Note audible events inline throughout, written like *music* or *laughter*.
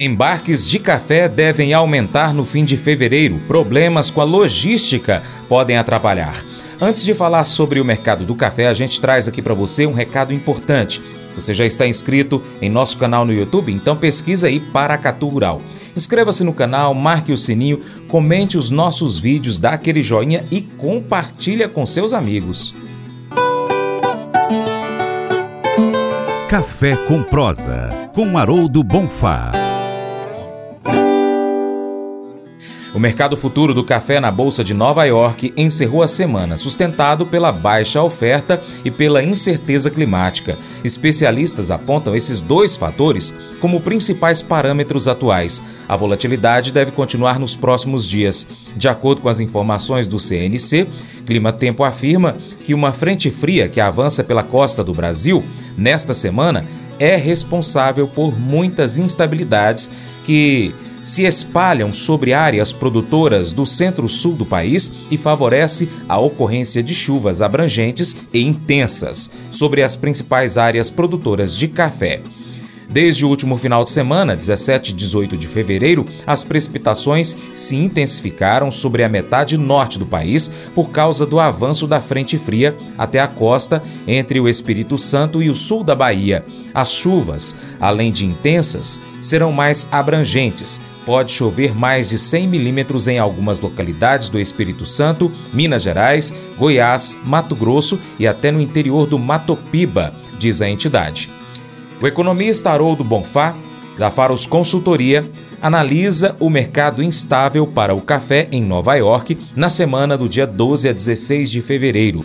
Embarques de café devem aumentar no fim de fevereiro. Problemas com a logística podem atrapalhar. Antes de falar sobre o mercado do café, a gente traz aqui para você um recado importante. Você já está inscrito em nosso canal no YouTube? Então pesquisa aí Paracatu Rural. Inscreva-se no canal, marque o sininho, comente os nossos vídeos, dá aquele joinha e compartilha com seus amigos. Café com prosa, com Haroldo Bonfá. O mercado futuro do café na Bolsa de Nova York encerrou a semana, sustentado pela baixa oferta e pela incerteza climática. Especialistas apontam esses dois fatores como principais parâmetros atuais. A volatilidade deve continuar nos próximos dias. De acordo com as informações do CNC, Clima Tempo afirma que uma frente fria que avança pela costa do Brasil nesta semana é responsável por muitas instabilidades que se espalham sobre áreas produtoras do centro-sul do país e favorece a ocorrência de chuvas abrangentes e intensas sobre as principais áreas produtoras de café. Desde o último final de semana, 17 e 18 de fevereiro, as precipitações se intensificaram sobre a metade norte do país por causa do avanço da frente fria até a costa entre o Espírito Santo e o sul da Bahia. As chuvas, além de intensas, serão mais abrangentes. Pode chover mais de 100 milímetros em algumas localidades do Espírito Santo, Minas Gerais, Goiás, Mato Grosso e até no interior do Mato Piba, diz a entidade. O economista Haroldo Bonfá, da Faros Consultoria, analisa o mercado instável para o café em Nova York na semana do dia 12 a 16 de fevereiro.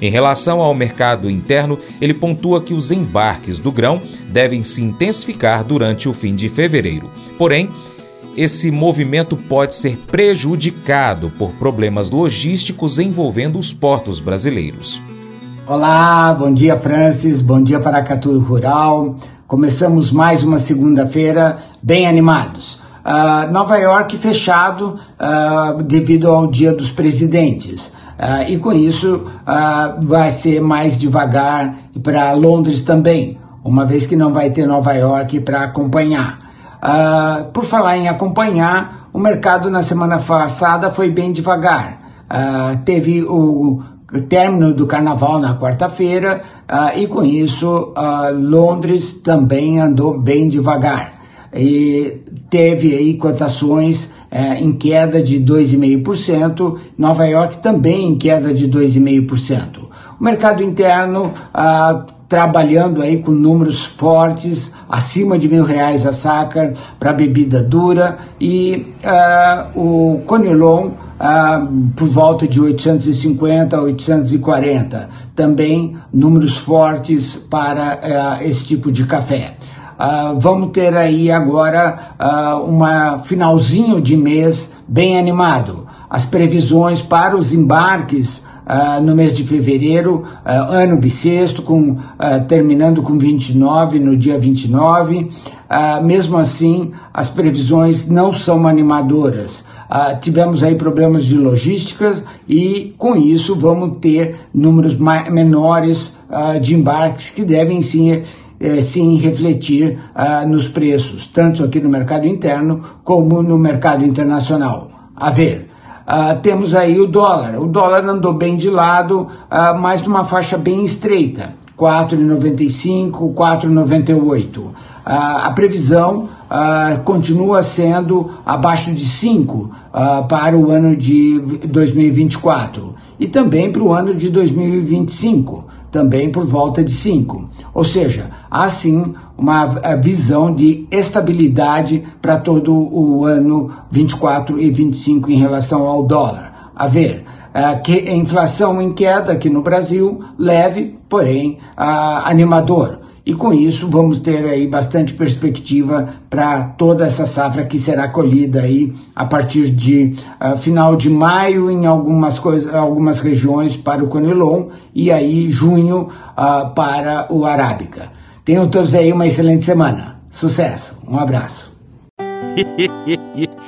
Em relação ao mercado interno, ele pontua que os embarques do grão devem se intensificar durante o fim de fevereiro. Porém, esse movimento pode ser prejudicado por problemas logísticos envolvendo os portos brasileiros. Olá, bom dia Francis, bom dia Paracatu Rural. Começamos mais uma segunda-feira bem animados. Uh, Nova York fechado uh, devido ao Dia dos Presidentes. Uh, e com isso vai ser mais devagar para Londres também, uma vez que não vai ter Nova York para acompanhar. por falar em acompanhar, o mercado na semana passada foi bem devagar. teve o término do carnaval na quarta-feira uh, e com isso uh, Londres também andou bem devagar e teve aí cotações uh, em queda de 2,5%, Nova York também em queda de 2,5%. O mercado interno uh, trabalhando aí com números fortes, acima de mil reais a saca para bebida dura e o Conilon uh, por volta de 850 a 840. Também números fortes para uh, esse tipo de café. Uh, vamos ter aí agora uh, uma finalzinho de mês bem animado. As previsões para os embarques uh, no mês de fevereiro, uh, ano bissexto, com, uh, terminando com 29 no dia 29. mesmo assim, as previsões não são animadoras. tivemos aí problemas de logísticas e com isso vamos ter números menores de embarques que devem sim eh, sim refletir nos preços, tanto aqui no mercado interno como no mercado internacional. A ver. Uh, temos aí o dólar. O dólar andou bem de lado, uh, mas numa faixa bem estreita. 4,95, 4,98. Uh, a previsão uh, continua sendo abaixo de 5 uh, para o ano de 2024 e também para o ano de 2025 também por volta de 5. Ou seja, há sim uma visão de estabilidade para todo o ano 24 e 25 em relação ao dólar. A ver, a que inflação em queda aqui no Brasil, leve, porém animador. E com isso vamos ter aí bastante perspectiva para toda essa safra que será colhida aí a partir de uh, final de maio em algumas coisas, algumas regiões para o Conilon e aí junho uh, para o Arábica. Tenham todos aí uma excelente semana. Sucesso. Um abraço. *laughs*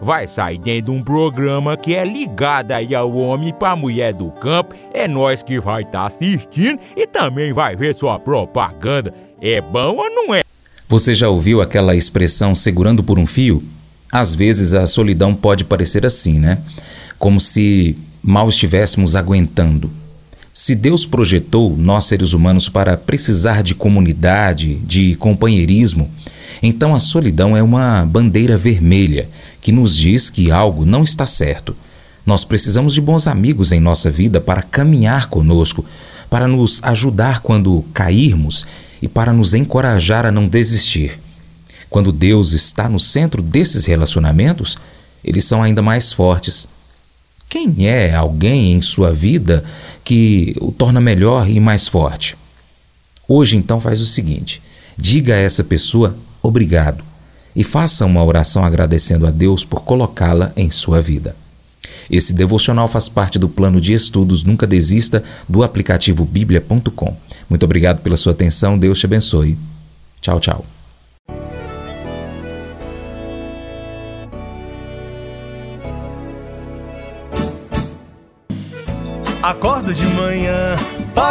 vai sair dentro de um programa que é ligado aí ao homem para mulher do campo. É nós que vai estar tá assistindo e também vai ver sua propaganda. É bom ou não é? Você já ouviu aquela expressão segurando por um fio? Às vezes a solidão pode parecer assim, né? Como se mal estivéssemos aguentando. Se Deus projetou nós seres humanos para precisar de comunidade, de companheirismo, então a solidão é uma bandeira vermelha que nos diz que algo não está certo. Nós precisamos de bons amigos em nossa vida para caminhar conosco, para nos ajudar quando cairmos e para nos encorajar a não desistir. Quando Deus está no centro desses relacionamentos, eles são ainda mais fortes. Quem é alguém em sua vida que o torna melhor e mais forte? Hoje, então, faz o seguinte: diga a essa pessoa obrigado e faça uma oração agradecendo a Deus por colocá-la em sua vida. Esse devocional faz parte do plano de estudos Nunca Desista do aplicativo bíblia.com. Muito obrigado pela sua atenção, Deus te abençoe. Tchau, tchau. Acordo de manhã